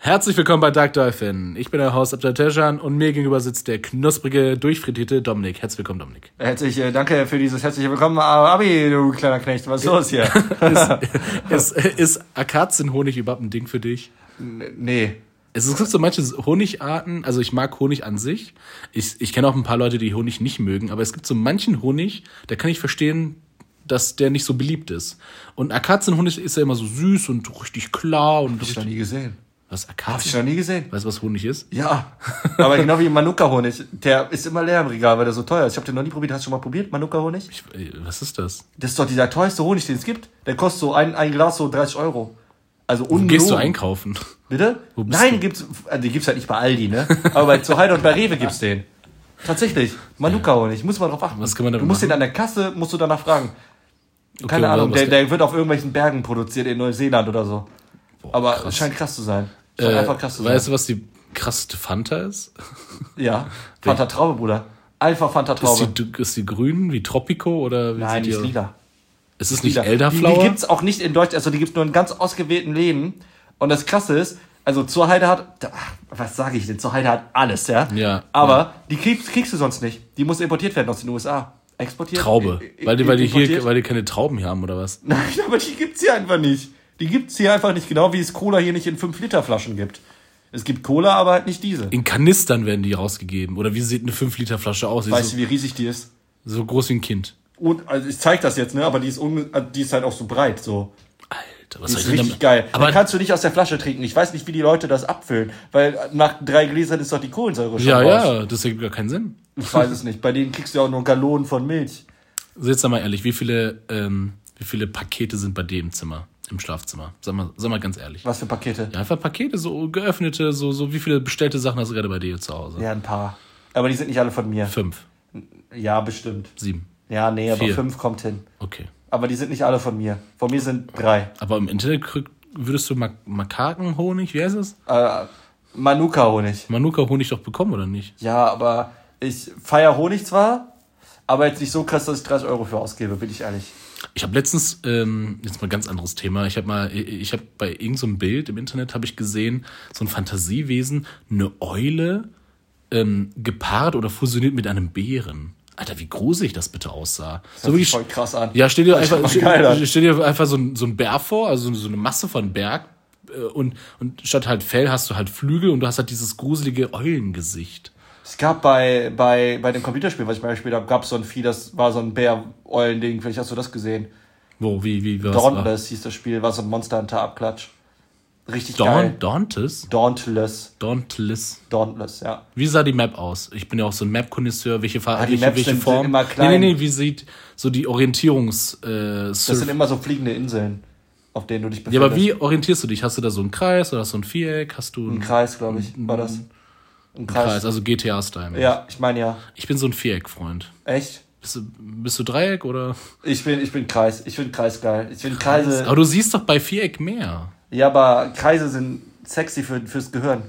Herzlich willkommen bei Dark Dolphin. Ich bin der Host Abdel Tejan und mir gegenüber sitzt der knusprige, durchfrittierte Dominik. Herzlich willkommen, Dominik. Herzlich, äh, danke für dieses herzliche Willkommen, Abi, du kleiner Knecht. Was ist los hier? ist, ist, ist Akazienhonig überhaupt ein Ding für dich? nee. Es gibt so manche Honigarten, also ich mag Honig an sich. Ich, ich kenne auch ein paar Leute, die Honig nicht mögen, aber es gibt so manchen Honig, da kann ich verstehen, dass der nicht so beliebt ist. Und Akazienhonig ist ja immer so süß und richtig klar und. Hab ich noch nie gesehen. Was Akazien? Hab ich noch nie gesehen. Weißt du, was Honig ist? Ja. Aber genau wie Manuka-Honig. Der ist immer leer im Regal, weil der so teuer ist. Ich habe den noch nie probiert. Hast du schon mal probiert, Manuka-Honig? Äh, was ist das? Das ist doch dieser teuerste Honig, den es gibt. Der kostet so ein, ein Glas so 30 Euro. Also ungelogen. gehst du einkaufen? Bitte? Nein, du? gibt's, also die gibt's halt nicht bei Aldi, ne? Aber bei zu Heide und bei Rewe gibt's den. Tatsächlich. Manuka-Honig. Muss man drauf achten. Was kann man damit Du musst machen? den an der Kasse, musst du danach fragen. Okay, Keine Ahnung, der, der wird auf irgendwelchen Bergen produziert in Neuseeland oder so. Aber krass. es scheint krass zu sein. Äh, einfach krass zu weißt sein. du, was die krasseste Fanta ist? Ja. Fanta Traube, Bruder. Einfach Fanta Ist Traube. die, ist die grün wie Tropico oder wie Nein, die ist lila. Ist es nicht Lila. Die, Elderflower? die gibt's auch nicht in Deutschland, also die gibt's nur in ganz ausgewählten Läden. Und das Krasse ist, also zur Heide hat, was sage ich denn, zur Heide hat alles, ja? Ja, Aber ja. die kriegst, kriegst du sonst nicht. Die muss importiert werden aus den USA. Exportiert? Traube. Weil die, weil, die hier, weil die keine Trauben hier haben oder was? Nein, aber die gibt's hier einfach nicht. Die gibt's hier einfach nicht, genau wie es Cola hier nicht in 5-Liter-Flaschen gibt. Es gibt Cola, aber halt nicht diese. In Kanistern werden die rausgegeben. Oder wie sieht eine 5-Liter-Flasche aus? Weißt du, wie riesig die ist? so, so groß wie ein Kind. Und, also ich zeig das jetzt, ne, aber die ist, äh, die ist halt auch so breit, so. Alter, was Die ist richtig geil. Aber Aber kannst du nicht aus der Flasche trinken. Ich weiß nicht, wie die Leute das abfüllen, weil nach drei Gläsern ist doch die Kohlensäure schon ja, raus. ja, das ergibt gar keinen Sinn. Ich weiß es nicht. Bei denen kriegst du ja auch nur Gallonen von Milch. Also jetzt mal ehrlich, wie viele, ähm, wie viele Pakete sind bei im Zimmer, im Schlafzimmer? Sag mal, sag mal ganz ehrlich. Was für Pakete? Ja, einfach Pakete, so geöffnete, so, so wie viele bestellte Sachen hast du gerade bei dir zu Hause? Ja, ein paar. Aber die sind nicht alle von mir. Fünf, Ja, bestimmt. sieben. Ja, nee, aber Vier. fünf kommt hin. Okay. Aber die sind nicht alle von mir. Von mir sind drei. Aber im Internet krieg- würdest du Mak Makakenhonig, wie heißt es? Äh, Manuka-Honig. Manuka-Honig doch bekommen, oder nicht? Ja, aber ich feier Honig zwar, aber jetzt nicht so krass, dass ich 30 Euro für ausgebe, bin ich ehrlich. Ich habe letztens, ähm, jetzt mal ganz anderes Thema, ich habe mal, ich habe bei irgendeinem so einem Bild im Internet habe ich gesehen, so ein Fantasiewesen, eine Eule ähm, gepaart oder fusioniert mit einem Bären. Alter, wie gruselig das bitte aussah. Das So sich voll krass an. Ja, stell dir einfach, stell, stell dir einfach so ein, so ein Bär vor, also so eine Masse von Berg äh, und, und statt halt Fell hast du halt Flügel und du hast halt dieses gruselige Eulengesicht. Es gab bei, bei, bei dem Computerspiel, was ich mal gespielt habe, gab es so ein Vieh, das war so ein Bär-Eulen-Ding. Vielleicht hast du das gesehen. Wo, wie, wie, was war? Dauntless hieß das Spiel, war so ein Monster Hunter Abklatsch. Richtig Daun, geil. Dauntless? Dauntless. Dauntless. Dauntless, ja. Wie sah die Map aus? Ich bin ja auch so ein Map-Konnoisseur. Welche Farbe, die welche, Maps welche sind- Form? sind immer klein. Nee, nee, nee, wie sieht so die Orientierungs äh, Das sind immer so fliegende Inseln, auf denen du dich Ja, befindest. aber wie orientierst du dich? Hast du da so einen Kreis oder hast du ein Viereck? Hast du Ein einen Kreis, glaube ich, war das. Ein Kreis. Kreis, also GTA-Style. Ja, ich meine ja. Ich bin so ein Viereck-Freund. Echt? Bist du, bist du Dreieck oder? Ich bin, ich bin Kreis. Ich finde Kreis geil. Ich finde Kreise. Aber du siehst doch bei Viereck mehr. Ja, aber Kreise sind sexy für, fürs Gehirn.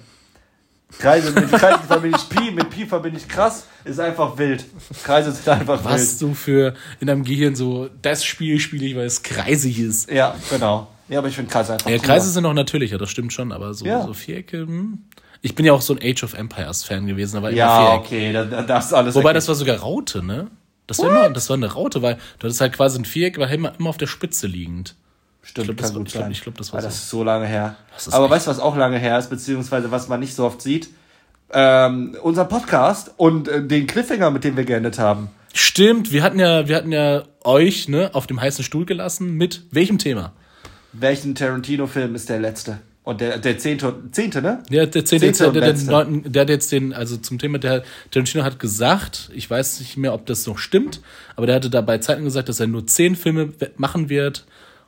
Kreise, mit Kreisen verbinde ich Pi, mit Pi verbinde ich krass, ist einfach wild. Kreise sind einfach Was du für in deinem Gehirn so, das Spiel spiele ich, weil es kreisig ist. wild. Ja, genau. Ja, aber ich finde Kreise einfach Ja. Kreise sind auch natürlicher, das stimmt schon, aber so, Ja. so Vierecke, hm. Ich bin ja auch so ein Age of Empires Fan gewesen, aber immer Ja, Viereck. okay, da- da- das ist alles. Wobei, das war sogar Raute, ne? Das war, immer, das war eine Raute, weil du hattest halt quasi ein Viereck, war immer, immer auf der Spitze liegend. Stimmt, glaub, das kann war- gut ich glaub- ich glaub, das war Ah, das so. ist so lange her. Das Aber weißt du, was auch lange her ist, beziehungsweise was man nicht so oft sieht? Ähm, unser Podcast und äh, den Cliffhanger, mit dem wir geendet haben. Stimmt, wir hatten ja, wir hatten ja euch, ne, auf dem heißen Stuhl gelassen mit welchem Thema? Welchen Tarantino-Film ist der letzte? Und der, der zehnte, zehnte, ne? Ja, der zehnte, Zehnte der, der, der, neunten- der hat jetzt den, also zum Thema, der Tarantino hat gesagt, ich weiß nicht mehr, ob das noch stimmt, aber der hatte da bei Zeiten gesagt, dass er nur zehn Filme machen wird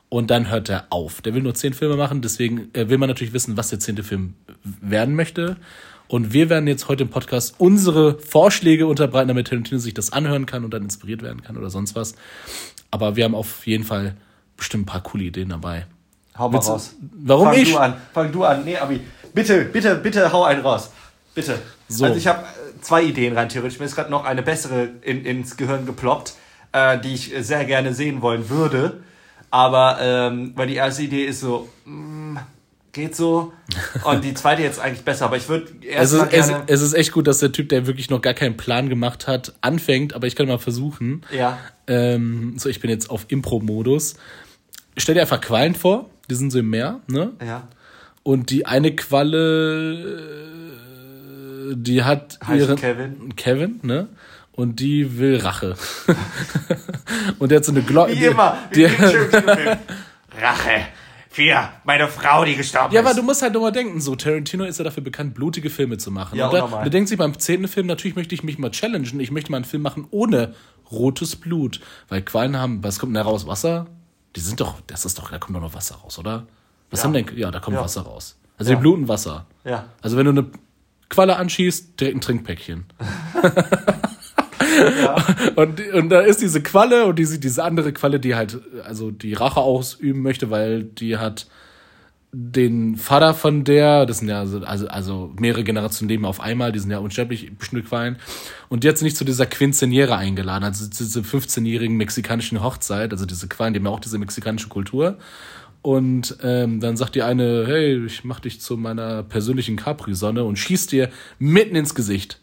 und dann hört er auf. Der will nur zehn Filme machen, deswegen äh, will man natürlich wissen, was der zehnte Film werden möchte. Und wir werden jetzt heute im Podcast unsere Vorschläge unterbreiten, damit Tarantino sich das anhören kann und dann inspiriert werden kann oder sonst was. Aber wir haben auf jeden Fall bestimmt ein paar coole Ideen dabei. Hau mal Willst raus. Warum Fang ich? du an. Fang du an. Nee, Abi. Bitte, bitte, bitte hau einen raus. Bitte. So. Also ich habe zwei Ideen rein theoretisch. Mir ist gerade noch eine bessere in, ins Gehirn geploppt, äh, die ich sehr gerne sehen wollen würde. Aber ähm, weil die erste Idee ist so, mm, geht so. Und die zweite jetzt eigentlich besser, aber ich würde Es erst ist, es, gerne... es ist echt gut, dass der Typ, der wirklich noch gar keinen Plan gemacht hat, anfängt, aber ich kann mal versuchen. ja, Ähm, so, ich bin jetzt auf Impro-Modus. Stell dir einfach Quallen vor, die sind so im Meer, ne? ja. Und die eine Qualle, die hat Heißt ihren Kevin. Kevin, ne? Und die will Rache. und der hat so eine Glocke. Wie immer. Die. Rache. Für meine Frau, die gestorben ja, ist. aber du musst halt nur mal denken, so Tarantino ist ja dafür bekannt, blutige Filme zu machen. Ja, und da, der denkt sich beim zehnten Film, natürlich möchte ich mich mal challengen. Ich möchte mal einen Film machen ohne rotes Blut. Weil Quallen haben, was kommt denn da raus? Wasser? Die sind doch, das ist doch, da kommt doch noch Wasser raus, oder? Was Ja. haben denn, ja, da kommt Ja. Wasser raus. Also Ja. die bluten Wasser. Ja. Also wenn du eine Qualle anschießt, direkt ein Trinkpäckchen. und, und da ist diese Qualle und diese, diese andere Qualle, die halt, also die Rache ausüben möchte, weil die hat den Vater von der, das sind ja also, also, also mehrere Generationen leben auf einmal, die sind ja unsterblich, bestimmte Quallen. Und die hat sie nicht zu dieser Quinceañera eingeladen, also zu dieser 15-jährigen mexikanischen Hochzeit, also diese Quallen, die haben ja auch diese mexikanische Kultur. Und ähm, dann sagt die eine, hey, ich mach dich zu meiner persönlichen Capri-Sonne und schießt dir mitten ins Gesicht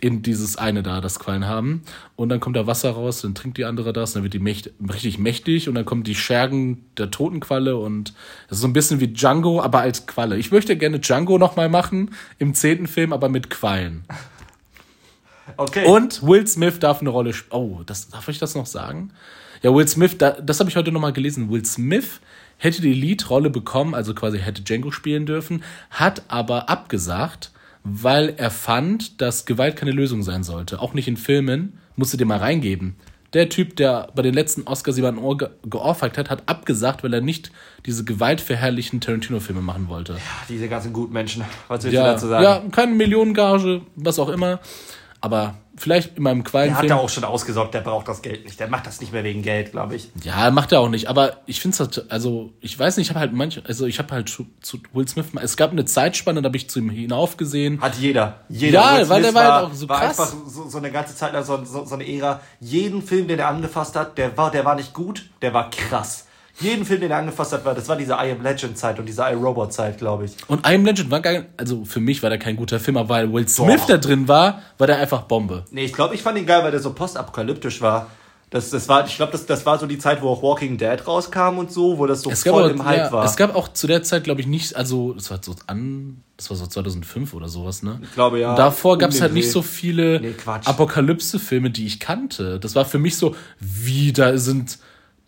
in dieses eine da, das Quallen haben. Und dann kommt da Wasser raus, dann trinkt die andere das, dann wird die mächt richtig mächtig und dann kommen die Schergen der Totenqualle und das ist so ein bisschen wie Django, aber als Qualle. Ich möchte gerne Django nochmal machen im zehnten Film, aber mit Quallen. Okay. Und Will Smith darf eine Rolle spielen. Oh, das, darf ich das noch sagen? Ja, Will Smith, da, das habe ich heute nochmal gelesen. Will Smith hätte die Lead-Rolle bekommen, also quasi hätte Django spielen dürfen, hat aber abgesagt, weil er fand, dass Gewalt keine Lösung sein sollte. Auch nicht in Filmen. Musste dir mal reingeben. Der Typ, der bei den letzten Oscars jemanden Ohr ge geohrfeigt hat, hat abgesagt, weil er nicht diese gewaltverherrlichen Tarantino-Filme machen wollte. Diese ganzen guten Menschen. Was willst du Ja, dazu sagen? ja, keine Millionengage, was auch immer. Aber vielleicht in meinem Der hat ja auch schon ausgesorgt, der braucht das Geld nicht. Der macht das nicht mehr wegen Geld, glaube ich. Ja, macht er auch nicht. Aber ich finde es halt, also ich weiß nicht, ich habe halt manche, also ich habe halt zu, zu Will Smith, es gab eine Zeitspanne, da habe ich zu ihm hinaufgesehen. Hat jeder. Jeder. Ja, Will weil der Smith war halt auch so war krass. einfach so, so eine ganze Zeit lang so, so, so eine Ära. Jeden Film, den er angefasst hat, der war, der war nicht gut, der war krass. Jeden Film, den er angefasst hat, war, das war diese I Am Legend Zeit und diese I Robot Zeit, glaube ich. Und I Am Legend war geil, also für mich war der kein guter Film, aber weil Will Smith Doch. da drin war, war der einfach Bombe. Nee, ich glaube, ich fand ihn geil, weil der so postapokalyptisch war. Das, das war, ich glaube, das, das war so die Zeit, wo auch Walking Dead rauskam und so, wo das so Es voll auch, im Hype ja, war. es gab auch zu der Zeit, glaube ich, nicht, also das war so an, das war so 2005 oder sowas, ne? Ich glaube, ja. Und davor Um gab es halt nicht so viele Nee. Apokalypse-Filme, die ich kannte. Das war für mich so, wie da sind,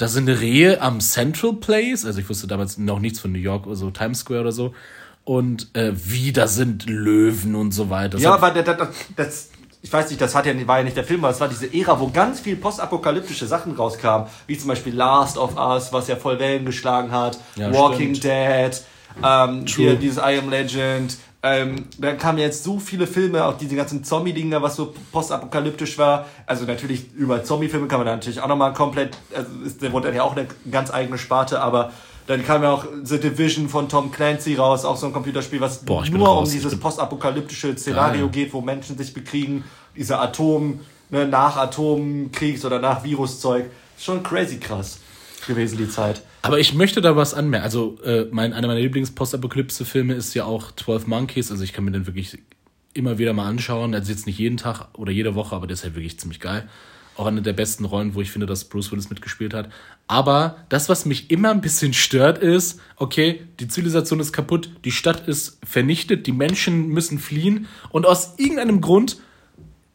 da sind Rehe am Central Place. Also ich wusste damals noch nichts von New York oder so, Times Square oder so. Und äh, wie da sind Löwen und so weiter. Das Ja, aber das, das, das, ich weiß nicht, das hat ja, war ja nicht der Film, aber es war diese Ära, wo ganz viel postapokalyptische Sachen rauskamen, wie zum Beispiel Last of Us, was ja voll Wellen geschlagen hat, Ja, Walking stimmt. Dead, ähm, hier dieses I Am Legend. Ähm, dann kamen jetzt so viele Filme, auch diese ganzen Zombie-Dinger, was so postapokalyptisch war. Also natürlich über Zombie-Filme kann man da natürlich auch nochmal komplett, also ist, der wurde dann ja auch eine ganz eigene Sparte, aber dann kam ja auch The Division von Tom Clancy raus, auch so ein Computerspiel, was Boah, nur um dieses postapokalyptische Szenario Geil. geht, wo Menschen sich bekriegen, dieser Atom, ne, nach Atomkriegs- oder nach Viruszeug. Schon crazy krass gewesen, die Zeit. Aber ich möchte da was anmerken. Also, äh, mein, einer meiner Lieblings-Postapokalypse-Filme ist ja auch 12 Monkeys. Also, ich kann mir den wirklich immer wieder mal anschauen. Also, jetzt nicht jeden Tag oder jede Woche, aber der ist halt wirklich ziemlich geil. Auch eine der besten Rollen, wo ich finde, dass Bruce Willis mitgespielt hat. Aber das, was mich immer ein bisschen stört, ist, okay, die Zivilisation ist kaputt, die Stadt ist vernichtet, die Menschen müssen fliehen und aus irgendeinem Grund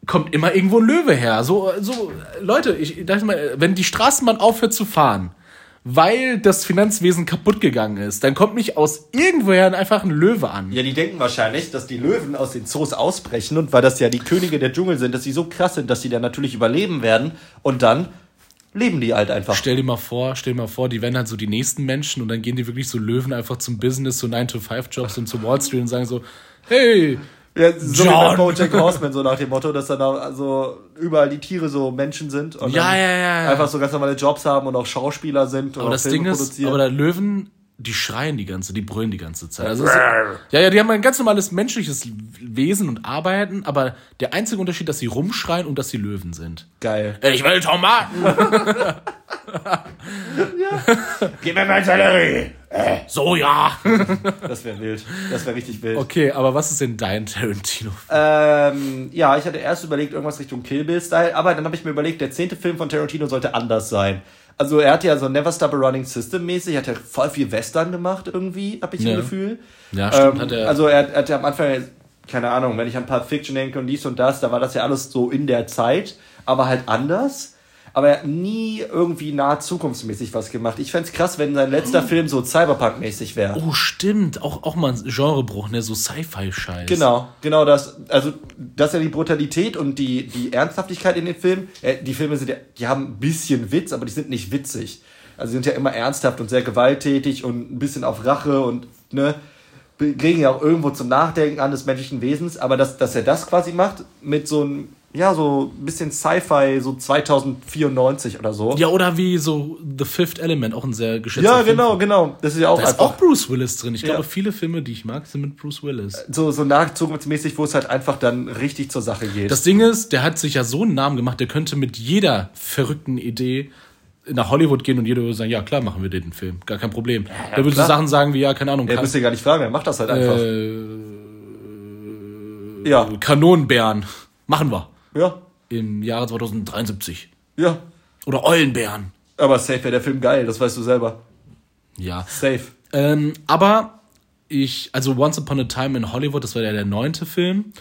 kommt immer irgendwo ein Löwe her. So, so Leute, ich dachte mal, wenn die Straßenbahn aufhört zu fahren, weil das Finanzwesen kaputt gegangen ist, dann kommt nicht aus irgendwoher einfach ein Löwe an. Ja, die denken wahrscheinlich, dass die Löwen aus den Zoos ausbrechen und weil das ja die Könige der Dschungel sind, dass sie so krass sind, dass sie dann natürlich überleben werden und dann leben die halt einfach. Stell dir mal vor, stell dir mal vor, die werden halt so die nächsten Menschen und dann gehen die wirklich so Löwen einfach zum Business, so 9-to-5-Jobs und zu Wall Street und sagen so, hey, Ja, so wie John. bei Bojack Horseman, so nach dem Motto, dass dann auch also überall die Tiere so Menschen sind und Ja, ja, ja, ja. einfach so ganz normale Jobs haben und auch Schauspieler sind und aber auch das Filme Ding ist, produzieren. aber da Löwen, die schreien die ganze, die brüllen die ganze Zeit. Also ja, ja, die haben ein ganz normales menschliches Wesen und arbeiten, aber der einzige Unterschied, dass sie rumschreien und dass sie Löwen sind. Geil. Ich will Tomaten! Gib mir mein Sellerie! So, ja. Das wäre wild. Das wäre richtig wild. Okay, aber was ist denn dein Tarantino? Ähm, ja, ich hatte erst überlegt, irgendwas Richtung Kill Bill-Style, aber dann habe ich mir überlegt, der zehnte Film von Tarantino sollte anders sein. Also er hat ja so Never Stop a Running System mäßig, hat ja voll viel Western gemacht irgendwie, habe ich Ja. ein Gefühl. Ja, stimmt, Ähm, hat er. Also er, er hat ja am Anfang, keine Ahnung, wenn ich an Pulp Fiction denke und dies und das, da war das ja alles so in der Zeit, aber halt anders. Aber er hat nie irgendwie nahe zukunftsmäßig was gemacht. Ich fänd's krass, wenn sein letzter Film so Cyberpunk-mäßig wäre. oh, stimmt. Auch, auch mal ein Genrebruch, ne? So Sci-Fi-Scheiß. Genau, genau das. Also, das ist ja die Brutalität und die, die Ernsthaftigkeit in den Filmen. Äh, die Filme sind ja, die haben ein bisschen Witz, aber die sind nicht witzig. Also, sie sind ja immer ernsthaft und sehr gewalttätig und ein bisschen auf Rache und, ne, regen ja auch irgendwo zum Nachdenken an des menschlichen Wesens. Aber dass, dass er das quasi macht mit so einem, ja, so ein bisschen Sci-Fi, so 2094 oder so. Ja, oder wie so The Fifth Element, auch ein sehr geschätzter Ja, Film. genau, genau. Das ist ja auch Da ist auch Bruce Willis drin. Ich Ja. glaube, viele Filme, die ich mag, sind mit Bruce Willis. so, so nah zukunftsmäßig, wo es halt einfach dann richtig zur Sache geht. Das Ding ist, der hat sich ja so einen Namen gemacht, der könnte mit jeder verrückten Idee nach Hollywood gehen und jeder würde sagen, ja klar, machen wir den Film, gar kein Problem. der würde so. Sachen sagen wie, ja, keine Ahnung, er kan müsste gar nicht fragen, er macht das halt einfach. äh, ja, Kanonenbären, machen wir. Ja, Im Jahre 2073. ja. Oder Eulenbären. Aber safe wäre der Film geil, das weißt du selber. Ja. Safe. Ähm, aber ich, also Once Upon a Time in Hollywood, das war ja der neunte Film.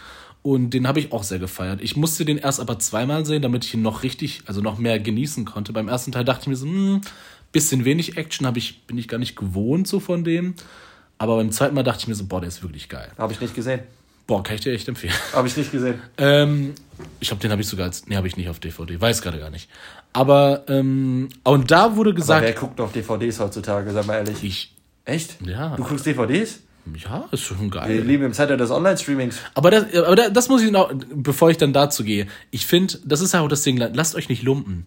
Und den habe ich auch sehr gefeiert. Ich musste den erst aber zweimal sehen, damit ich ihn noch richtig, also noch mehr genießen konnte. Beim ersten Teil dachte ich mir so, hm, bisschen wenig Action ich, bin ich gar nicht gewohnt so von dem. Aber beim zweiten Mal dachte ich mir so, boah, der ist wirklich geil. Habe ich nicht gesehen. Boah, kann ich dir echt empfehlen. Habe ich nicht gesehen. Ähm, ich glaube, den habe ich sogar als, nee, habe ich nicht auf DVD, weiß gerade gar nicht. Aber, ähm, und da wurde Aber gesagt, wer guckt noch DVDs heutzutage, sag mal ehrlich? ich, Echt? Ja. Du guckst DVDs? ja, ist schon geil. Wir leben im Zeitalter des Online-Streamings. Aber das, aber da- das muss ich noch, bevor ich dann dazu gehe. Ich finde, das ist ja auch das Ding, lasst euch nicht lumpen.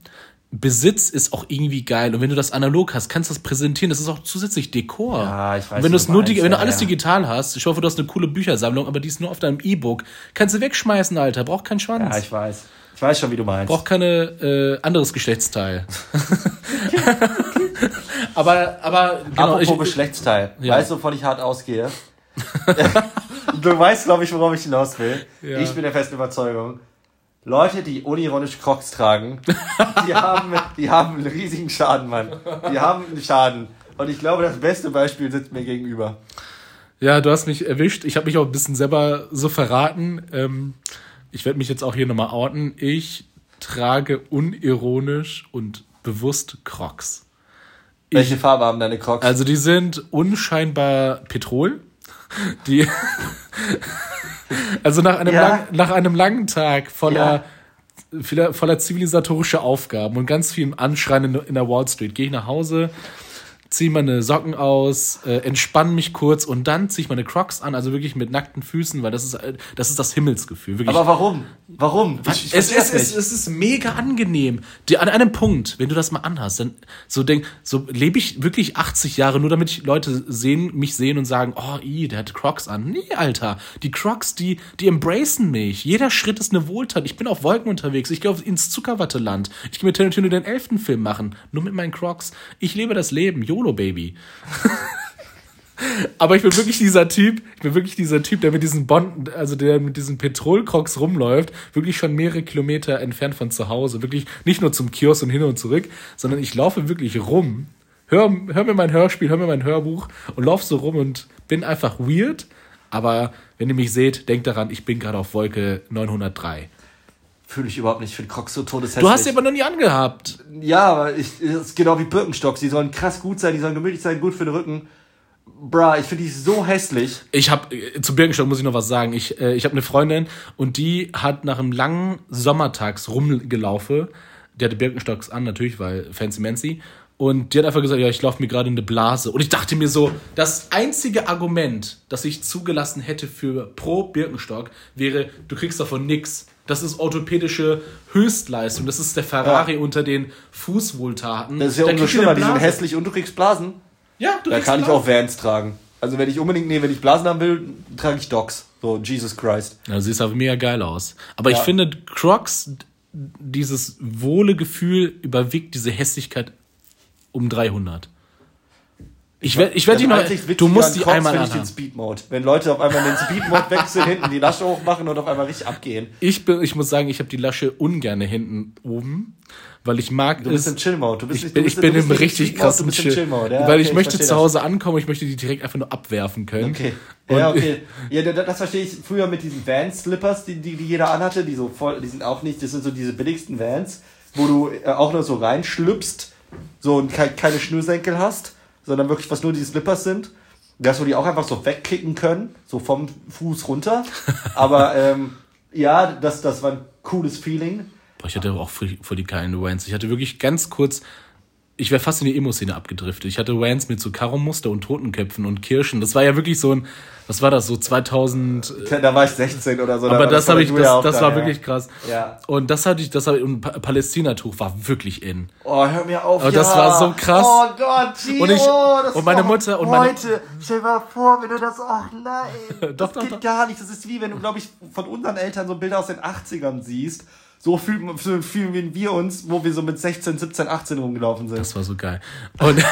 Besitz ist auch irgendwie geil. Und wenn du das analog hast, kannst du das präsentieren. Das ist auch zusätzlich Dekor. Ja, ich weiß, Und wenn du nur, meinst, wenn du alles ja. digital hast, ich hoffe, du hast eine coole Büchersammlung, aber die ist nur auf deinem E-Book, kannst du wegschmeißen, Alter. Braucht keinen Schwanz. Ja, ich weiß. Ich weiß schon, wie du meinst. Braucht keine äh, anderes Geschlechtsteil. aber, aber genau, Apropos ich, Geschlechtsteil. Ja. Weißt du, wovon ich hart ausgehe? du weißt, glaube ich, worauf ich hinaus will. Ich bin der festen Überzeugung. Leute, die unironisch Crocs tragen, die haben, die haben einen riesigen Schaden, Mann. Die haben einen Schaden. Und ich glaube, das beste Beispiel sitzt mir gegenüber. Ja, du hast mich erwischt. Ich habe mich auch ein bisschen selber so verraten. Ähm, ich werde mich jetzt auch hier nochmal outen. Ich trage unironisch und bewusst Crocs. Welche Farbe haben deine Crocs? Also die sind unscheinbar Petrol. Die also nach einem, Ja. lang, nach einem langen Tag voller, voller, voller zivilisatorischer Aufgaben und ganz viel Anschreien in, in der Wall Street gehe ich nach Hause, ziehe meine Socken aus, äh, entspanne mich kurz und dann ziehe ich meine Crocs an, also wirklich mit nackten Füßen, weil das ist, äh, das ist das Himmelsgefühl. Wirklich. Aber warum? Warum? Ich, ich es, verstehe es, es, ist mega angenehm. Die, an einem Punkt, wenn du das mal anhast, dann so denk, so lebe ich wirklich 80 Jahre, nur damit Leute sehen, mich sehen und sagen, oh, i, der hat Crocs an. Nee, Alter. Die Crocs, die, die embracen mich. Jeder Schritt ist eine Wohltat. Ich bin auf Wolken unterwegs. Ich gehe ins Zuckerwatteland. Ich gehe mit Tarantino den elften Film machen. Nur mit meinen Crocs. Ich lebe das Leben. YOLO, Baby. Aber ich bin wirklich dieser Typ, ich bin wirklich dieser Typ, der mit diesen Bond, also der mit diesen Petrolkrocs rumläuft, wirklich schon mehrere Kilometer entfernt von zu Hause. Wirklich nicht nur zum Kiosk und hin und zurück, sondern ich laufe wirklich rum, hör, hör mir mein Hörspiel, hör mir mein Hörbuch und lauf so rum und bin einfach weird. Aber wenn ihr mich seht, denkt daran, ich bin gerade auf Wolke 903. Fühle ich überhaupt nicht. Ich finde Crocs so todeshässlich. Du hast sie aber noch nie angehabt. Ja, aber ich, das ist genau wie Birkenstocks. Die sollen krass gut sein, die sollen gemütlich sein, gut für den Rücken. Bra, ich finde die so hässlich. Ich habe zu Birkenstock muss ich noch was sagen. Ich äh, ich habe eine Freundin und die hat nach einem langen Sommertags rumgelaufen. Die hatte Birkenstocks an natürlich, weil fancy mancy. Und die hat einfach gesagt, ja, ich laufe mir gerade eine Blase. Und ich dachte mir so, das einzige Argument, das ich zugelassen hätte für pro Birkenstock, wäre, du kriegst davon nix. Das ist orthopädische Höchstleistung. Das ist der Ferrari Ja. unter den Fußwohltaten. Das ist ja Da umso schlimmer, die sind hässlich und du kriegst Blasen. Ja, du Da kann ich Blasen. auch Vans tragen. Also wenn ich unbedingt, nee, wenn ich Blasen haben will, trage ich Docs. So, Jesus Christ. Ja, siehst aber mega geil aus. Aber ich Ja. finde, Crocs, dieses wohle Gefühl überwiegt diese Hässlichkeit um 300. Ich werde ich werd Das die noch. Du musst die Cops einmal finde ich den anhaben. Speed Mode. Wenn Leute auf einmal den Speed Mode wechseln, hinten die Lasche hochmachen und auf einmal richtig abgehen. Ich, bin, ich muss sagen, ich habe die Lasche ungerne hinten oben, weil ich mag Du bist es. im Chill Mode. Du bist Ich nicht- bin, du ich bist- bin du bist im nicht richtig krassen du bist Chill. Chill Mode. Ja, weil okay, ich möchte verstehe zu das. Hause ankommen, ich möchte die direkt einfach nur abwerfen können. Okay. Und- ja, okay. Ja, das, das verstehe ich früher mit diesen Vans-Slippers, die, die, die jeder anhatte, die so voll, die sind auch nicht, das sind so diese billigsten Vans, wo du äh, auch nur so reinschlüpfst, so und ke keine Schnürsenkel hast, sondern wirklich was nur die Slippers sind. Dass wir die auch einfach so wegkicken können, so vom Fuß runter. Aber ähm, ja, das, das war ein cooles Feeling. Boah, ich hatte auch voll, voll die geilen Vans. Ich hatte wirklich ganz kurz, ich wäre fast in die Emo-Szene abgedriftet. Ich hatte Vans mit so Karo-Muster und Totenköpfen und Kirschen. Das war ja wirklich so ein, was war das, so 2000. Da war ich 16 oder so. Aber das habe ich, das, das da, war ja. wirklich krass. Ja. Und das hatte ich, das habe ich, und Pa- Palästina-Tuch war wirklich in. Oh, hör mir auf. Aber ja. das war so krass. Oh Gott, Gio, Und ich- das und meine Mutter- und meine- Heute, stell mal vor, wenn du das. Oh nein. Doch, das doch, geht doch. gar nicht. Das ist wie wenn du, glaube ich, von unseren Eltern so Bilder aus den 80ern siehst. So fühlen, so fühlen wir uns, wo wir so mit 16, 17, 18 rumgelaufen sind. Das war so geil. Und,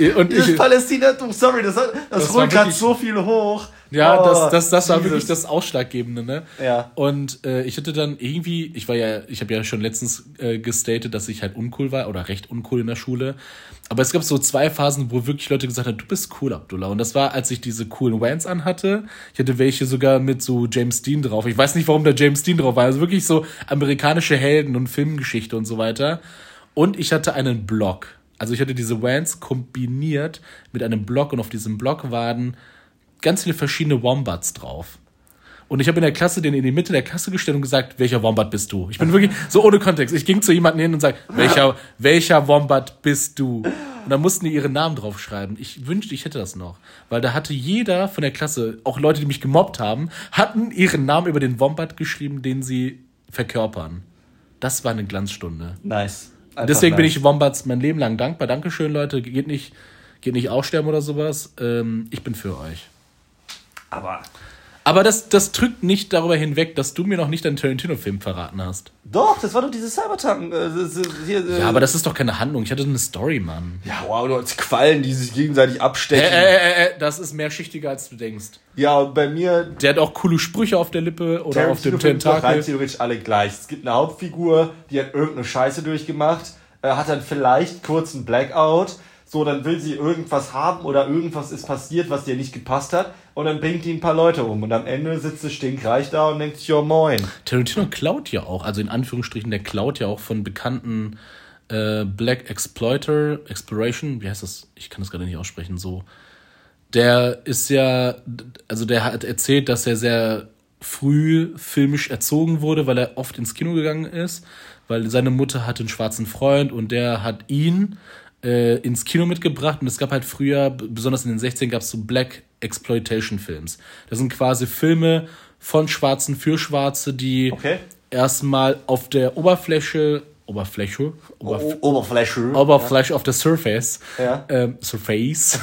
und ich, Palästina, du, sorry, das, hat- das, Das holt gerade so viel hoch. Ja, Oh, das, das, das war Jesus. wirklich das Ausschlaggebende, ne? Ja. Und äh, ich hatte dann irgendwie, ich war ja, ich habe ja schon letztens äh, gestatet, dass ich halt uncool war oder recht uncool in der Schule. Aber es gab so zwei Phasen, wo wirklich Leute gesagt haben, du bist cool, Abdullah. Und das war, als ich diese coolen Vans anhatte. Ich hatte welche sogar mit so James Dean drauf. Ich weiß nicht, warum da James Dean drauf war. Also wirklich so amerikanische Helden und Filmgeschichte und so weiter. Und ich hatte einen Blog. Also ich hatte diese Vans kombiniert mit einem Blog und auf diesem Blog waren ganz viele verschiedene Wombats drauf. Und ich habe in der Klasse den in die Mitte der Klasse gestellt und gesagt, welcher Wombat bist du? Ich bin wirklich so ohne Kontext. Ich ging zu jemandem hin und sag, welcher, welcher Wombat bist du? Und dann mussten die ihre Namen draufschreiben. Ich wünschte, ich hätte das noch. Weil da hatte jeder von der Klasse, auch Leute, die mich gemobbt haben, hatten ihren Namen über den Wombat geschrieben, den sie verkörpern. Das war eine Glanzstunde. Nice. Einfach Deswegen bin nice. ich Wombats mein Leben lang dankbar. Dankeschön, Leute. Geht nicht, geht nicht aussterben oder sowas. Ähm, ich bin für euch. Aber. Aber das, das drückt nicht darüber hinweg, dass du mir noch nicht deinen Tarantino-Film verraten hast. Doch, das war doch dieses Cybertank. Äh, hier, äh, Ja, aber das ist doch keine Handlung. Ich hatte eine Story, Mann. Ja, wow, du hast Quallen, die sich gegenseitig Äh, abstechen. äh, äh, äh, das ist mehrschichtiger, als du denkst. Ja, und bei mir Der hat auch coole Sprüche auf der Lippe oder auf dem doch rein Tentakel. theoretisch alle gleich. Es gibt eine Hauptfigur, die hat irgendeine Scheiße durchgemacht, äh, hat dann vielleicht kurz einen Blackout, so dann will sie irgendwas haben oder irgendwas ist passiert, was dir nicht gepasst hat und dann bringt die ein paar Leute um und am Ende sitzt sie stinkreich da und denkt sich, ja moin. Tarantino klaut ja auch, also in Anführungsstrichen, der klaut ja auch von bekannten äh, Black Exploiter, Exploration, wie heißt das? Ich kann das gerade nicht aussprechen, so. Der ist ja, also der hat erzählt, dass er sehr früh filmisch erzogen wurde, weil er oft ins Kino gegangen ist, weil seine Mutter hatte einen schwarzen Freund und der hat ihn äh, ins Kino mitgebracht und es gab halt früher, besonders in den 60ern, gab es so Black Exploitation Films. Das sind quasi Filme von Schwarzen für Schwarze, die Okay. erstmal auf der Oberfläche, Oberfläche, Oberf Oberfläche. Oberfläche auf der Surface, Ja. ähm, Surface,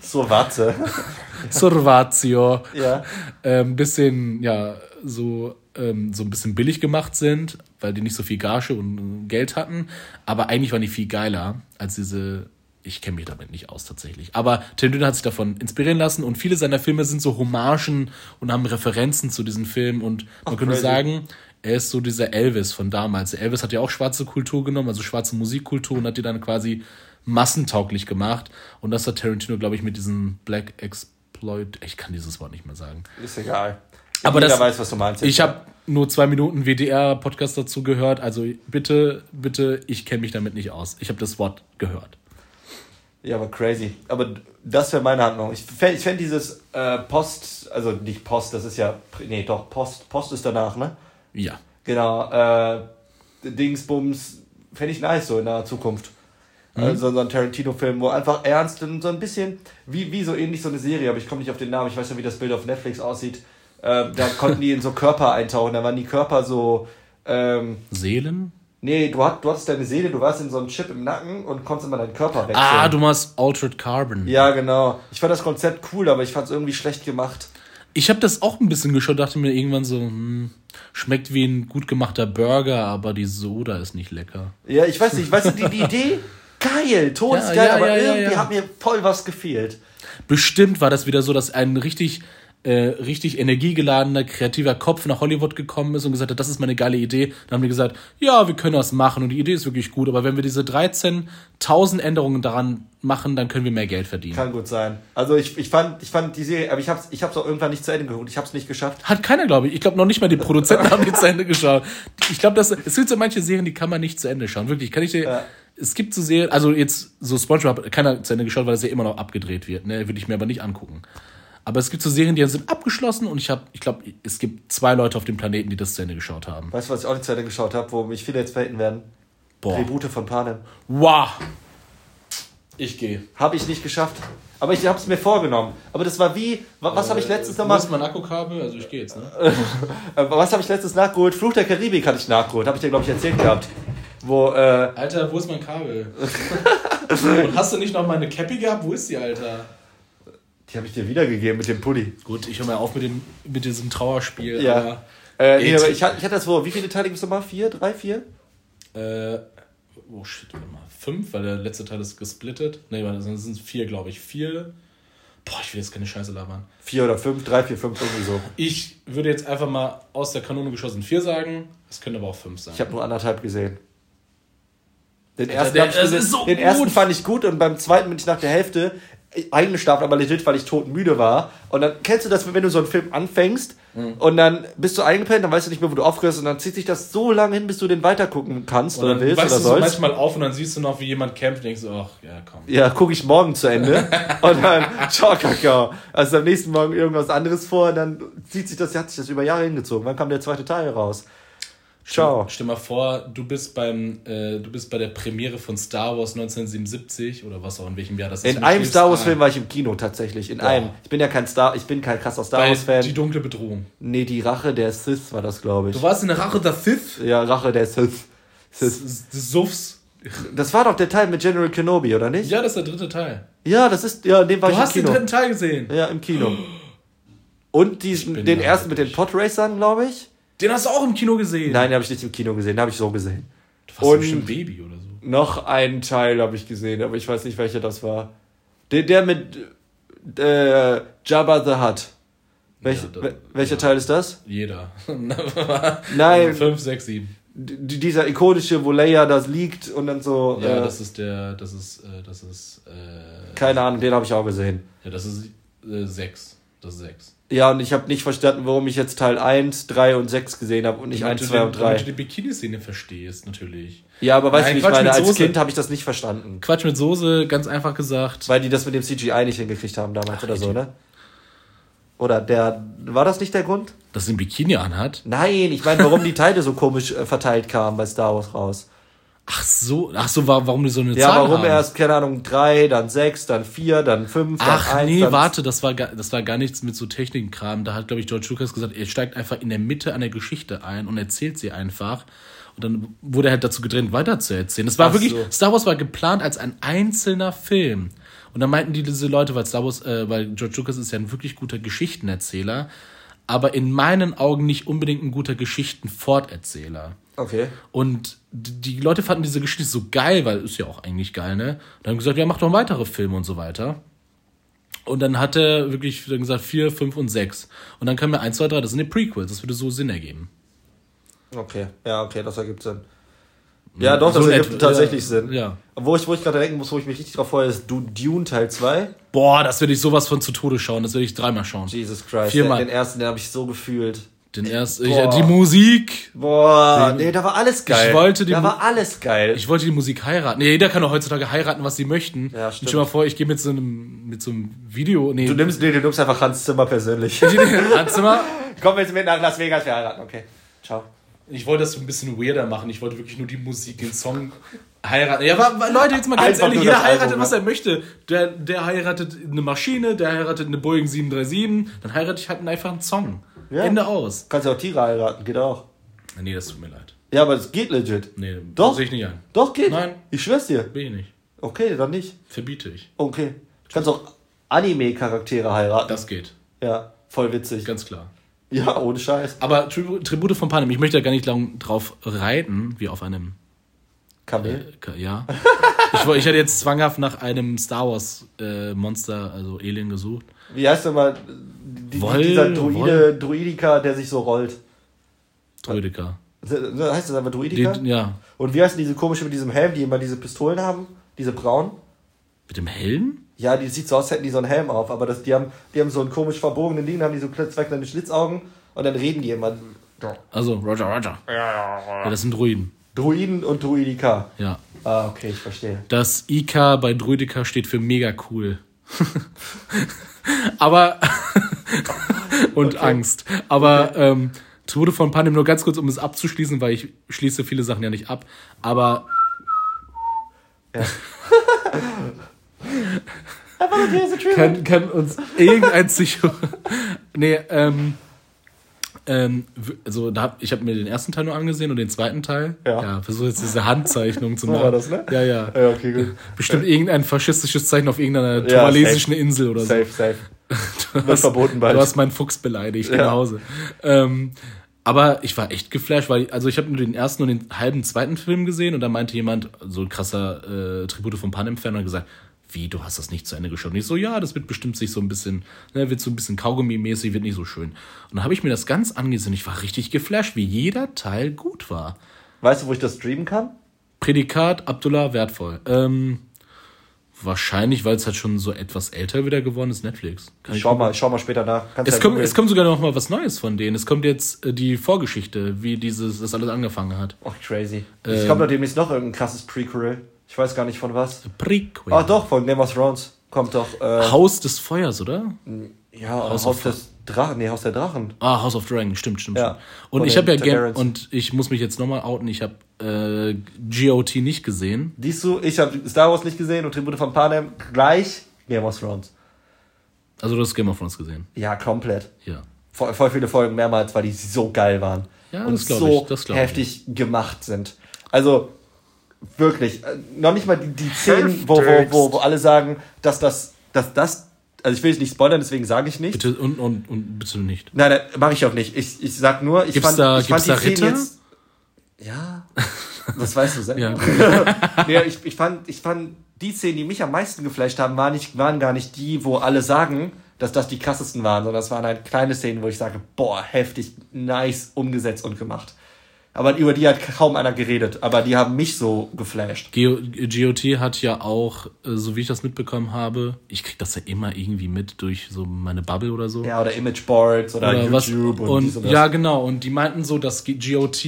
So, warte. Survatio, ja. ähm, bisschen, ja, so, ähm, so ein bisschen billig gemacht sind, weil die nicht so viel Gage und Geld hatten. Aber eigentlich waren die viel geiler als diese. Ich kenne mich damit nicht aus tatsächlich. Aber Tarantino hat sich davon inspirieren lassen und viele seiner Filme sind so Hommagen und haben Referenzen zu diesen Filmen und man Ach, könnte crazy. sagen, er ist so dieser Elvis von damals. Elvis hat ja auch schwarze Kultur genommen, also schwarze Musikkultur und hat die dann quasi massentauglich gemacht. Und das hat Tarantino, glaube ich, mit diesem Black Exploit, ich kann dieses Wort nicht mehr sagen. Ist egal. Aber Jeder das- weiß, was du meinst. Ich habe nur zwei Minuten WDR-Podcast dazu gehört, also bitte, bitte, ich kenne mich damit nicht aus. Ich habe das Wort gehört. Ja, aber crazy. Aber das wäre meine Handlung. Ich fände ich fänd dieses äh, Post, also nicht Post, das ist ja, nee, doch, Post, Post ist danach, ne? Ja. Genau, äh, Dingsbums, fände ich nice so in der Zukunft. Also so ein Tarantino-Film, wo einfach ernst und so ein bisschen, wie, wie so ähnlich so eine Serie, aber ich komme nicht auf den Namen, ich weiß nicht, wie das Bild auf Netflix aussieht. Äh, da konnten die in so Körper eintauchen, da waren die Körper so, ähm, Seelen? nee, du, hat, du hattest deine Seele, du warst in so einem Chip im Nacken und konntest immer deinen Körper wechseln. Ah, du machst Altered Carbon. Ja, genau. Ich fand das Konzept cool, aber ich fand es irgendwie schlecht gemacht. Ich habe das auch ein bisschen geschaut, dachte mir irgendwann so, hm, schmeckt wie ein gut gemachter Burger, aber die Soda ist nicht lecker. Ja, ich weiß nicht, weißt du, die, die Idee, geil, todesgeil, Ja, ja, aber ja, irgendwie hat mir voll was gefehlt. Bestimmt war das wieder so, dass ein richtig, äh, richtig energiegeladener, kreativer Kopf nach Hollywood gekommen ist und gesagt hat, das ist meine geile Idee. Dann haben die gesagt, ja, wir können das machen und die Idee ist wirklich gut, aber wenn wir diese 13.000 Änderungen daran machen, dann können wir mehr Geld verdienen. Kann gut sein. Also ich, ich fand, ich fand die Serie, aber ich hab's, ich hab's auch irgendwann nicht zu Ende geguckt. Ich hab's nicht geschafft. Hat keiner, glaube ich. Ich glaube noch nicht mal die Produzenten haben die zu Ende geschaut. Ich glaube, es gibt so manche Serien, die kann man nicht zu Ende schauen. Wirklich, kann ich dir. Ja. Es gibt so Serien, also jetzt so SpongeBob hat keiner zu Ende geschaut, weil das ja immer noch abgedreht wird. Ne, würde ich mir aber nicht angucken. Aber es gibt so Serien, die sind abgeschlossen und ich habe, ich glaube, es gibt zwei Leute auf dem Planeten, die das zu Ende geschaut haben. Weißt du, was ich auch nicht zu Ende geschaut habe, wo mich viele jetzt verheten werden? Boah. Tribute von Panem. Wow. Ich gehe. Habe ich nicht geschafft. Aber ich habe es mir vorgenommen. Aber das war wie, wa- was habe ich letztens nochmal, ist mein Akkukabel? Also ich gehe jetzt, ne? äh, was habe ich letztens nachgeholt? Fluch der Karibik hatte ich nachgeholt. Habe ich dir, glaube ich, erzählt gehabt. Wo, äh, Alter, wo ist mein Kabel? und hast du nicht noch meine Cappy gehabt? Wo ist die, Alter? Die habe ich dir wiedergegeben mit dem Pulli. Gut, ich höre mal auf mit, dem, mit diesem Trauerspiel. Ja. aber- Äh, nee, aber ich, hatte- ich hatte das wo, wie viele Teile gibt es nochmal? Vier? Drei? Vier? Äh, oh shit, warte mal. Fünf, weil der letzte Teil ist gesplittet. Nee, warte, das sind vier, glaube ich. Vier. Boah, ich will jetzt keine Scheiße labern. Vier oder fünf? Drei, vier, fünf, irgendwie so. Ich würde jetzt einfach mal aus der Kanone geschossen vier sagen. Es können aber auch fünf sein. Ich habe nur anderthalb gesehen. Den ersten, der- ich ist so den ersten fand ich gut und beim zweiten bin ich nach der Hälfte eingeschlafen, aber legit, weil ich todmüde war. Und dann kennst du das, wenn du so einen Film anfängst Mhm. und dann bist du eingepennt, dann weißt du nicht mehr, wo du aufhörst und dann zieht sich das so lange hin, bis du den weitergucken kannst oder willst wachst oder du so sollst. manchmal auf und dann siehst du noch, wie jemand kämpft und denkst, ach, ja, komm. Ja, gucke ich morgen zu Ende. und dann, ciao, Kakao. Also am nächsten Morgen irgendwas anderes vor und dann zieht sich das, hat sich das über Jahre hingezogen. Wann kam der zweite Teil raus? Ciao. Stell mal vor, du bist beim, äh, du bist bei der Premiere von Star Wars 1977 oder was auch in welchem Jahr das ist. In einem Star Wars Film war ich im Kino tatsächlich. In Boah. einem. Ich bin ja kein Star, ich bin kein krasser Star Wars Fan. Die dunkle Bedrohung. Nee, die Rache der Sith war das, glaube ich. Du warst in der Rache der Sith. Ja, Rache der Sith. Sith. Suffs. Das war doch der Teil mit General Kenobi, oder nicht? Ja, das ist der dritte Teil. Ja, das ist, ja, den war Du ich hast im den Kino. dritten Teil gesehen. Ja, im Kino. Und bin den ersten mit den. Podracern, glaube ich. Den hast du auch im Kino gesehen. Nein, den habe ich nicht im Kino gesehen, den habe ich so gesehen. Du warst Und- bestimmt Baby oder so. Noch einen Teil habe ich gesehen, aber ich weiß nicht, welcher das war. Der, der mit äh, Jabba the Hutt. Welch, Ja, da- wel- welcher ja. Teil ist das? Jeder. Nein, 5, 6, 7. d- dieser ikonische, wo Leia das liegt und dann so. Ja, äh, das ist der, das ist, äh, das ist, äh, keine Ahnung, den habe ich auch gesehen. ja, das ist äh, 6. Das ist 6. Ja, und ich habe nicht verstanden, warum ich jetzt Teil 1, 3 und 6 gesehen habe und nicht 1, 2 und 3. Damit du die Bikini-Szene verstehst, natürlich. Ja, aber weißt du, wie ich meine, mit als Soße. Kind habe ich das nicht verstanden. Quatsch mit Soße, ganz einfach gesagt. Weil die das mit dem CGI nicht hingekriegt haben damals Ach, oder so, ne? Oder der, war das nicht der Grund? Dass sie ein Bikini anhat. Nein, ich meine, warum die Teile so komisch äh, verteilt kamen bei Star Wars raus. Ach so, ach so, wa- warum die so eine Ja, Zahl warum haben. erst, keine Ahnung, 3, dann 6, dann 4, dann 5, dann 1. Ach nee, dann warte, das war, gar, das war gar nichts mit so Technikkram. Da hat, glaube ich, George Lucas gesagt, er steigt einfach in der Mitte einer Geschichte ein und erzählt sie einfach. Und dann wurde er halt dazu gedrängt, weiterzuerzählen. Das war Ach wirklich, so. Star Wars war geplant als ein einzelner Film. Und dann meinten die diese Leute, weil Star Wars, äh, weil George Lucas ist ja ein wirklich guter Geschichtenerzähler, aber in meinen Augen nicht unbedingt ein guter Geschichtenforterzähler. Okay. Und die Leute fanden diese Geschichte so geil, weil ist ja auch eigentlich geil, ne? Und haben gesagt, ja, mach doch weitere Filme und so weiter. Und dann hat er wirklich dann gesagt, vier, fünf und sechs. Und dann kam mir eins, zwei, drei, das sind die Prequels, das würde so Sinn ergeben. Okay, ja, okay, das ergibt Sinn. Ja, doch, das So in ergibt tatsächlich ja, Sinn. Ja. Wo ich, wo ich gerade denken muss, wo ich mich richtig drauf freue, ist Du- Dune Teil 2. Boah, das werde ich sowas von zu Tode schauen, das werde ich dreimal schauen. Jesus Christ. Viermal. Den, den ersten, den habe ich so gefühlt. Den ersten, ja, die Musik. Boah, nee, da war alles geil. Ich wollte die Da war alles geil. Ich wollte die Musik heiraten. Nee, jeder kann doch heutzutage heiraten, was sie möchten. Ja, Und stimmt. stell mal vor, ich gehe mit so einem, mit so einem Video, nee, Du nimmst, nee, du nimmst einfach Hans Zimmer persönlich. ans Zimmer. Komm jetzt mit nach Las Vegas, wir heiraten, okay. Ciao. Ich wollte das so ein bisschen weirder machen. Ich wollte wirklich nur die Musik, den Song heiraten. Ja, aber, Leute, jetzt mal ganz Einfach ehrlich, jeder heiratet, Album, was er möchte. Der, der heiratet eine Maschine, der heiratet eine Boeing 737, dann heirate ich halt einfach einen Song. Ja. Ende aus. Kannst ja auch Tiere heiraten, geht auch. Nee, das tut mir leid. Ja, aber das geht legit. Nee, Doch. sehe ich nicht ein. Doch, geht. Nein. Ich schwör's dir. Bin ich nicht. Okay, dann nicht. Verbiete ich. Okay. Du kannst auch Anime-Charaktere heiraten. Das geht. ja, voll witzig. Ganz klar. Ja, ohne Scheiß. Aber Tribu- Tribute von Panem, ich möchte da gar nicht lang drauf reiten, wie auf einem Kamel? Äh, ja. ich, woll- ich hätte jetzt zwanghaft nach einem Star Wars äh, Monster, also Alien, gesucht. Wie heißt denn mal die, Woll- dieser Druide, Druidika, der sich so rollt? Druidika. Heißt das einfach Druidika? Die, ja. Und wie heißen diese komische mit diesem Helm, die immer diese Pistolen haben? Diese braunen? Mit dem Helm? Ja, die sieht so aus, als hätten die so einen Helm auf, aber das, die, haben, die haben so einen komisch verbogenen Ding, haben die so zwei kleine Schlitzaugen und dann reden die immer. Also, Roger, Roger. Ja, das sind Druiden. Druiden und Druidika. Ja. Ah, okay, ich verstehe. Das IK bei Druidika steht für mega cool. Aber. und Angst. Aber ähm, Tribute von Panem nur ganz kurz, um es abzuschließen, weil ich schließe viele Sachen ja nicht ab. Aber kann, kann uns irgendein Psycho. nee, ähm. Ähm, also da hab, ich habe mir den ersten Teil nur angesehen und den zweiten Teil. Ja. Ja, versuche jetzt diese Handzeichnung zu machen. war das, ne? Ja, ja. Ja, okay, gut. Bestimmt irgendein faschistisches Zeichen auf irgendeiner Ja, tuvalesischen safe. Insel oder so. Safe, safe. Du Wird verboten bald. Du hast meinen Fuchs beleidigt. Ja. nach Hause. Ähm, aber ich war echt geflasht, weil also ich habe nur den ersten und den halben zweiten Film gesehen und da meinte jemand, so ein krasser äh, Tribute von Panem-Fan, und hat gesagt, wie, du hast das nicht zu Ende geschaut? Und ich so, ja, das wird bestimmt sich so ein bisschen, ne, wird so ein bisschen Kaugummi-mäßig, wird nicht so schön. Und dann habe ich mir das ganz angesehen. Ich war richtig geflasht, wie jeder Teil gut war. Weißt du, wo ich das streamen kann? Prädikat Abdullah wertvoll. Ähm, wahrscheinlich, weil es halt schon so etwas älter wieder geworden ist, Netflix. Kann Ich ich schau mal, ich schau mal später nach. Kannst es ja kommt, es kommt sogar noch mal was Neues von denen. Es kommt jetzt äh, die Vorgeschichte, wie dieses, das alles angefangen hat. Ach, crazy. Ähm. es kommt doch demnächst noch irgendein krasses Prequel. Ich weiß gar nicht von was. Prequel. Ah, doch, von Game of Thrones. Kommt doch, äh, Haus des Feuers, oder? ja, Haus Haus, des Drachen, nee, Haus der Drachen. Ah, House of Dragon, stimmt, stimmt. Ja. stimmt. Und ich habe ja Game und ich muss mich jetzt nochmal outen. Ich habe äh, GOT nicht gesehen. Siehst du, ich habe Star Wars nicht gesehen und Tribute von Panem gleich Game of Thrones. Also du hast Game of Thrones gesehen. Ja, komplett. Ja. Voll, voll viele Folgen mehrmals, weil die so geil waren. Ja, und so ich, glaub ich. heftig gemacht sind. Also, wirklich, äh, noch nicht mal die, die Szenen, wo, wo, wo, wo alle sagen, dass das, dass das, also ich will es nicht spoilern, deswegen sage ich nicht. Bitte und, und, und bitte nicht. Nein, nein, mache ich auch nicht. Ich, ich sag nur, ich Gibt's fand, da- ich fand die da Szenen Ritter? jetzt. Ja, das weißt du selber. Ja. nee, ich, ich, fand, ich fand, die Szenen, die mich am meisten geflasht haben, waren, nicht, waren gar nicht die, wo alle sagen, dass das die krassesten waren, sondern das waren halt kleine Szenen, wo ich sage, boah, heftig, nice umgesetzt und gemacht. Aber über die hat kaum einer geredet, aber die haben mich so geflasht. Geo- GOT hat ja auch, äh, so wie ich das mitbekommen habe, ich krieg das ja immer irgendwie mit durch so meine Bubble oder so. Ja, oder Imageboards oder, oder was. YouTube Und, dies das. ja, genau. Und die meinten so, dass GOT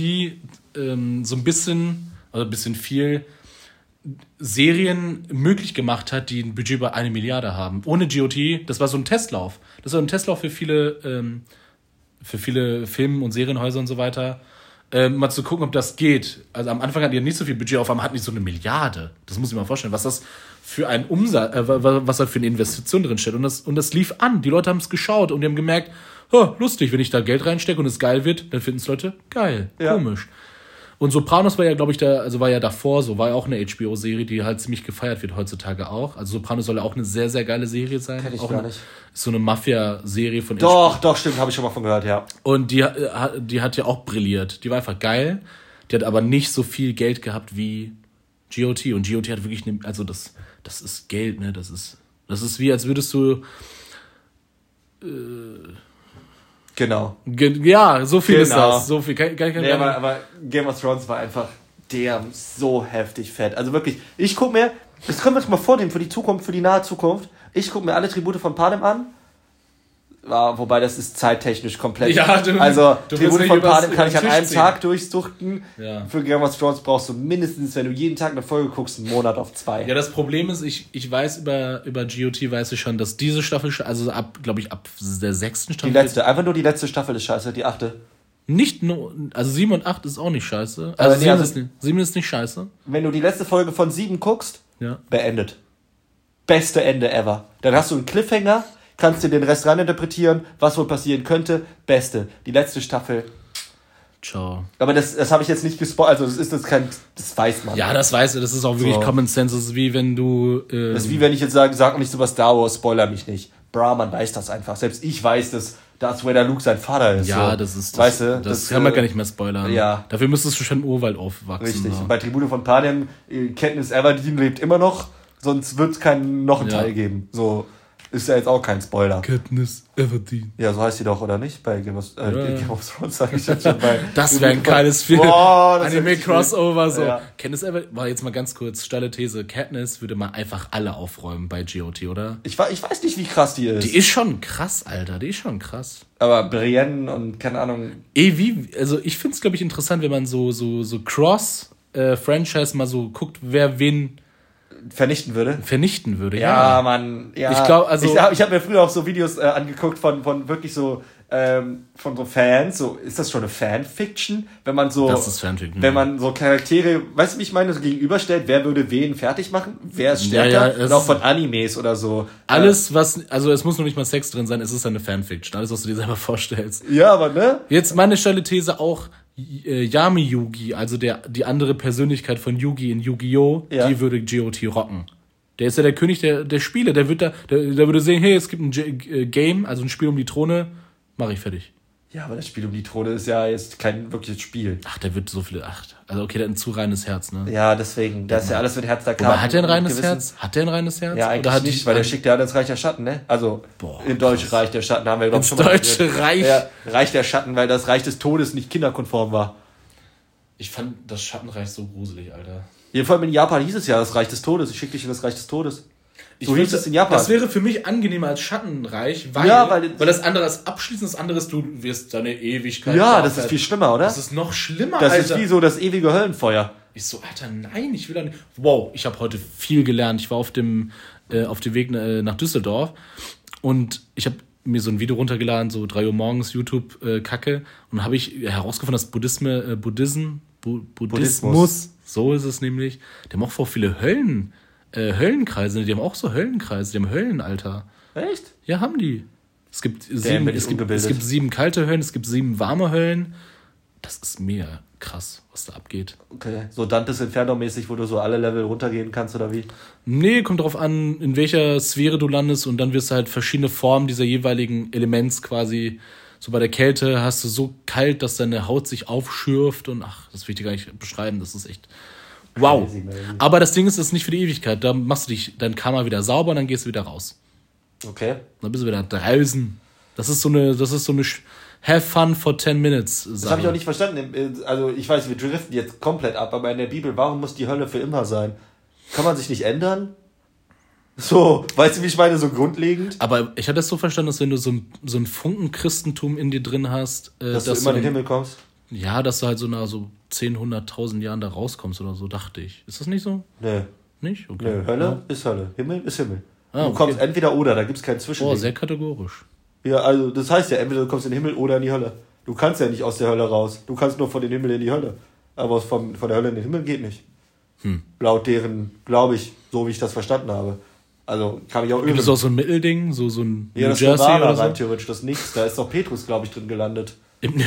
ähm, so ein bisschen, also ein bisschen viel Serien möglich gemacht hat, die ein Budget bei eine Milliarde haben. Ohne GOT, das war so ein Testlauf. Das war ein Testlauf für viele, ähm, für viele Film- und Serienhäuser und so weiter. Ähm, mal zu gucken, ob das geht. Also am Anfang hatten die nicht so viel Budget, auf einmal hatten die so eine Milliarde. Das muss ich mal vorstellen, was das für ein Umsatz, äh, wa- was da für eine Investition drin steht. Und das, und das lief an. Die Leute haben es geschaut und die haben gemerkt, oh, lustig, wenn ich da Geld reinstecke und es geil wird, dann finden es Leute geil. Ja. Komisch. Und Sopranos war ja, glaube ich, da, also war ja davor so, war ja auch eine HBO-Serie, die halt ziemlich gefeiert wird heutzutage auch. Also Sopranos soll ja auch eine sehr, sehr geile Serie sein. Kenn ich auch gar eine, nicht. Ist so eine Mafia-Serie von Doch, doch, stimmt, habe ich schon mal von gehört, ja. und die, äh, hat- die hat ja auch brilliert. Die war einfach geil. Die hat aber nicht so viel Geld gehabt wie GOT. Und GOT hat wirklich, eine, also das, das ist Geld, ne? Das ist, das ist wie, als würdest du, Genau. ge- ja, so viel ist Genau. das. So viel. Kann, kann, kann, Nee, aber, aber Game of Thrones war einfach der so heftig fett. Also wirklich, ich guck mir, das können wir uns mal vornehmen für die Zukunft, für die nahe Zukunft. Ich guck mir alle Tribute von Panem an. Ja, wobei das ist zeittechnisch komplett. Ja, du- also du nicht von Panem kann ich an einem ziehen. Tag durchsuchten. Ja. Für Game of Thrones brauchst du mindestens, wenn du jeden Tag eine Folge guckst, einen Monat auf zwei. Ja, das Problem ist, ich, ich weiß über, über GOT, weiß ich schon, dass diese Staffel, also ab, glaube ich, ab der sechsten die Staffel. letzte, einfach nur die letzte Staffel ist scheiße, die achte. Nicht nur, also sieben und acht ist auch nicht scheiße. Also, nee, sieben, also- ist, nicht, sieben ist nicht scheiße. Wenn du die letzte Folge von sieben guckst, Ja. beendet. Beste Ende ever. Dann hast du einen Cliffhanger, kannst dir den Rest reininterpretieren, was wohl passieren könnte. Beste. Die letzte Staffel. Ciao. Aber das, das habe ich jetzt nicht gespoilert. Also das ist jetzt kein, das weiß man. Ja, das weißt du, das ist auch wirklich So. Common Sense. Das ist wie wenn du. Ähm, Das ist wie wenn ich jetzt sage, sag nicht über Star Wars, spoiler mich nicht. Bra, man weiß das einfach. Selbst ich weiß das. Darth Vader Luke sein Vater ist. Ja, so. das ist. Das, weißt du, das, das, kann man äh, gar nicht mehr spoilern. ja. Dafür müsstest du schon im Urwald aufwachsen. Richtig. So. Und bei Tribune von Panem, äh, Katniss Everdeen lebt immer noch, sonst wird es keinen noch einen Ja. Teil geben. So ist ja jetzt auch kein Spoiler. Katniss Everdeen. Ja, so heißt sie doch, oder nicht? Bei Game of, äh, Ja. Game of Thrones sag ich jetzt schon bei. Das wäre ein geiles Film. Boah, Anime-Crossover, so. Ja. Katniss Everdeen, war jetzt mal ganz kurz, steile These. Katniss würde mal einfach alle aufräumen bei GOT, oder? Ich, ich weiß nicht, wie krass die ist. Die ist schon krass, Alter. Die ist schon krass. aber Brienne und keine Ahnung. Eh, wie, also ich finde es, glaube ich, interessant, wenn man so, so, so Cross-Franchise mal so guckt, wer wen vernichten würde. vernichten würde. Ja, Mann. Ja. Ich glaub, also- Ich, ich habe mir früher auch so Videos äh, angeguckt von, von wirklich so ähm, von so Fans. So ist das schon eine Fanfiction, wenn man so Das ist Fanfiction, wenn ja. man so Charaktere, weißt du, wie ich meine, so gegenüberstellt, wer würde wen fertig machen, wer ist Ja, stärker ja, es und auch von Animes oder so. Alles, was, also es muss noch nicht mal Sex drin sein, es ist eine Fanfiction. Alles, was du dir selber vorstellst. Ja, aber ne? Jetzt meine steile These auch, Yami Yugi, also der, die andere Persönlichkeit von Yugi in Yu-Gi-Oh!, Ja. die würde GOT rocken. Der ist ja der König der, der Spiele, der wird da, der, der würde sehen, hey, es gibt ein G äh, Game, also ein Spiel um die Throne, mache ich fertig. Ja, aber das Spiel um die Throne ist ja jetzt kein wirkliches Spiel. Ach, der wird so viele, ach, also okay, der hat ein zu reines Herz, ne? Ja, deswegen, das ist ja alles mit Herz da Aber hat der ein reines Herz? Hat der ein reines Herz? Ja, eigentlich hat nicht, weil der schickt ja ins Reich der Schatten, ne? Also Boah, in Deutsch Reich der Schatten haben wir glaube Ins schon mal Deutsche. Reich? Ja, Reich der Schatten, weil das Reich des Todes nicht kinderkonform war. Ich fand das Schattenreich so gruselig, Alter. Jedenfalls in Japan hieß es ja das Reich des Todes. Ich schicke dich in das Reich des Todes. So hieß es in Japan. Das wäre für mich angenehmer als Schattenreich, weil, Ja, weil- weil das andere ist abschließend, das andere ist, du wirst deine Ewigkeit. ja, da das ist viel schlimmer, oder? Das ist noch schlimmer, Das Alter. ist wie so das ewige Höllenfeuer. ich so, Alter, nein, ich will da nicht. Wow, ich habe heute viel gelernt. Ich war auf dem, äh, auf dem Weg äh, nach Düsseldorf und ich habe mir so ein Video runtergeladen, so 3 Uhr morgens, YouTube-Kacke. und habe ich herausgefunden, dass Buddhisme, äh, Buddhism, Bu Buddhismus, Buddhismus. so ist es nämlich, haben auch voll viele Höllen, äh, Höllenkreise. Die haben auch so Höllenkreise, die haben Höllenalter. Echt? Ja, haben die. Es gibt, sieben, es, gibt, es gibt sieben kalte Höllen, es gibt sieben warme Höllen. Das ist mega krass, was da abgeht. Okay. So Dantes Inferno-mäßig, wo du so alle Level runtergehen kannst, oder wie? Nee, kommt drauf an, in welcher Sphäre du landest und dann wirst du halt verschiedene Formen dieser jeweiligen Elements quasi. So bei der Kälte hast du so kalt, dass deine Haut sich aufschürft und ach, das will ich dir gar nicht beschreiben, das ist echt. Wow. Aber das Ding ist, es ist nicht für die Ewigkeit. Da machst du dich dein Karma wieder sauber und dann gehst du wieder raus. Okay. Dann bist du wieder draußen. Das ist so eine, das ist so eine Have fun for 10 minutes. Sache. Das habe ich auch nicht verstanden. Also ich weiß, wir driften jetzt komplett ab, aber in der Bibel, warum muss die Hölle für immer sein? Kann man sich nicht ändern? So, weißt du, wie ich meine, so grundlegend? Aber ich hatte das so verstanden, dass wenn du so ein, so ein Funken Christentum in dir drin hast, äh, Dass, du immer in den Himmel kommst? Ja, dass du halt so nach so 10, 100.000 Jahren da rauskommst oder so, dachte ich. Ist das nicht so? Nö. Nicht? Okay. Nö, Hölle ist Hölle. Himmel ist Himmel. Ah, du okay. kommst entweder oder, da gibt es kein Boah, Zwischending. sehr kategorisch. ja, also das heißt ja, entweder du kommst in den Himmel oder in die Hölle. Du kannst ja nicht aus der Hölle raus. Du kannst nur von den Himmel in die Hölle. Aber vom, von der Hölle in den Himmel geht nicht. Hm. Laut deren, glaube ich, so wie ich das verstanden habe. Also kann ich auch Gibt irren. es auch so ein Mittelding, so, so ein Ja, New das Jersey oder rein so? theoretisch, das nichts. Da ist doch Petrus, glaube ich, drin gelandet. Im,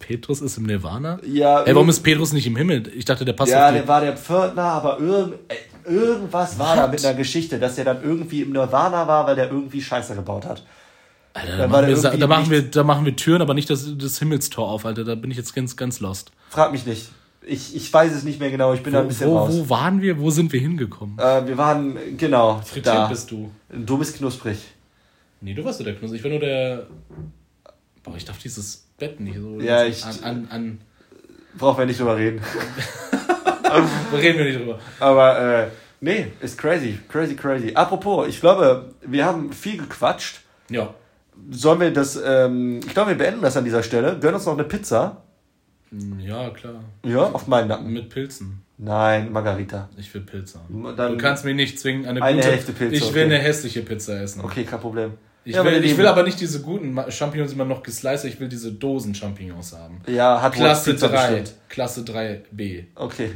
Petrus ist im Nirvana? Ja, Ey, warum ist Petrus nicht im Himmel? Ich dachte, der passt Ja, der war der Pförtner, aber irgend, äh, irgendwas war da What? mit einer Geschichte, dass der dann irgendwie im Nirvana war, weil der irgendwie Scheiße gebaut hat. Alter, da, machen wir, da, machen wir, da machen wir Türen, aber nicht das, das Himmelstor auf, Alter. Da bin ich jetzt ganz, ganz lost. Frag mich nicht. Ich, ich weiß es nicht mehr genau, ich bin da ein Wo, bisschen wo, raus. wo waren wir? Wo sind wir hingekommen? Äh, wir waren, genau, da. bist du. Du bist knusprig. Nee, du warst so der Knusper. Ich war nur der. Boah, ich darf dieses Bett nicht so. Ja, ich- An, an, an. Brauchen wir nicht drüber reden. Reden wir nicht drüber. Aber, äh, nee, ist crazy, crazy, crazy. Apropos, ich glaube, wir haben viel gequatscht. Ja. Sollen wir das, ähm, ich glaube, wir beenden das an dieser Stelle. Gönnen uns noch eine Pizza. Ja, klar. Ja, auf meinen Nacken. Mit Pilzen. Nein, Margarita. Ich will Pilze haben. Dann- du kannst mich nicht zwingen, eine, Eine gute. Hälfte Pilze, ich will okay. eine hässliche Pizza essen. Okay, kein Problem. Ich, Ja, will, ich will aber nicht diese guten Champignons immer noch gesliced, ich will diese Dosen-Champignons haben. Ja, hat Klasse Pizza 3. bestimmt. Klasse 3b. Okay.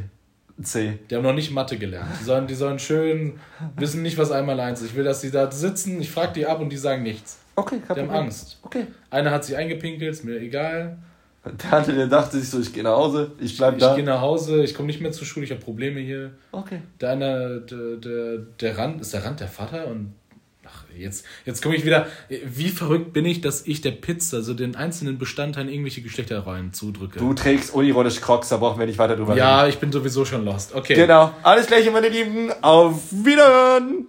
C. Die haben noch nicht Mathe gelernt. Die sollen, die sollen schön wissen nicht, was einmal eins ist. Ich will, dass die da sitzen, ich frage die ab und die sagen nichts. Okay, kein Die haben. Angst. Okay. Einer hat sich eingepinkelt, ist mir egal. Der andere, der dachte sich so, ich gehe nach Hause, ich bleib Ich da. gehe nach Hause, ich komme nicht mehr zur Schule, ich habe Probleme hier. Okay. Der eine, der, der, der Rand, ist der Rand der Vater und jetzt, jetzt komme ich wieder. Wie verrückt bin ich, dass ich der Pizza, also den einzelnen Bestandteilen irgendwelche Geschlechterrollen zudrücke? Du trägst unironisch Crocs, da brauchen wir nicht weiter drüber ja, reden. Ja, ich bin sowieso schon lost. Okay. Genau. Alles Gleiche, meine Lieben. Auf Wiederhören!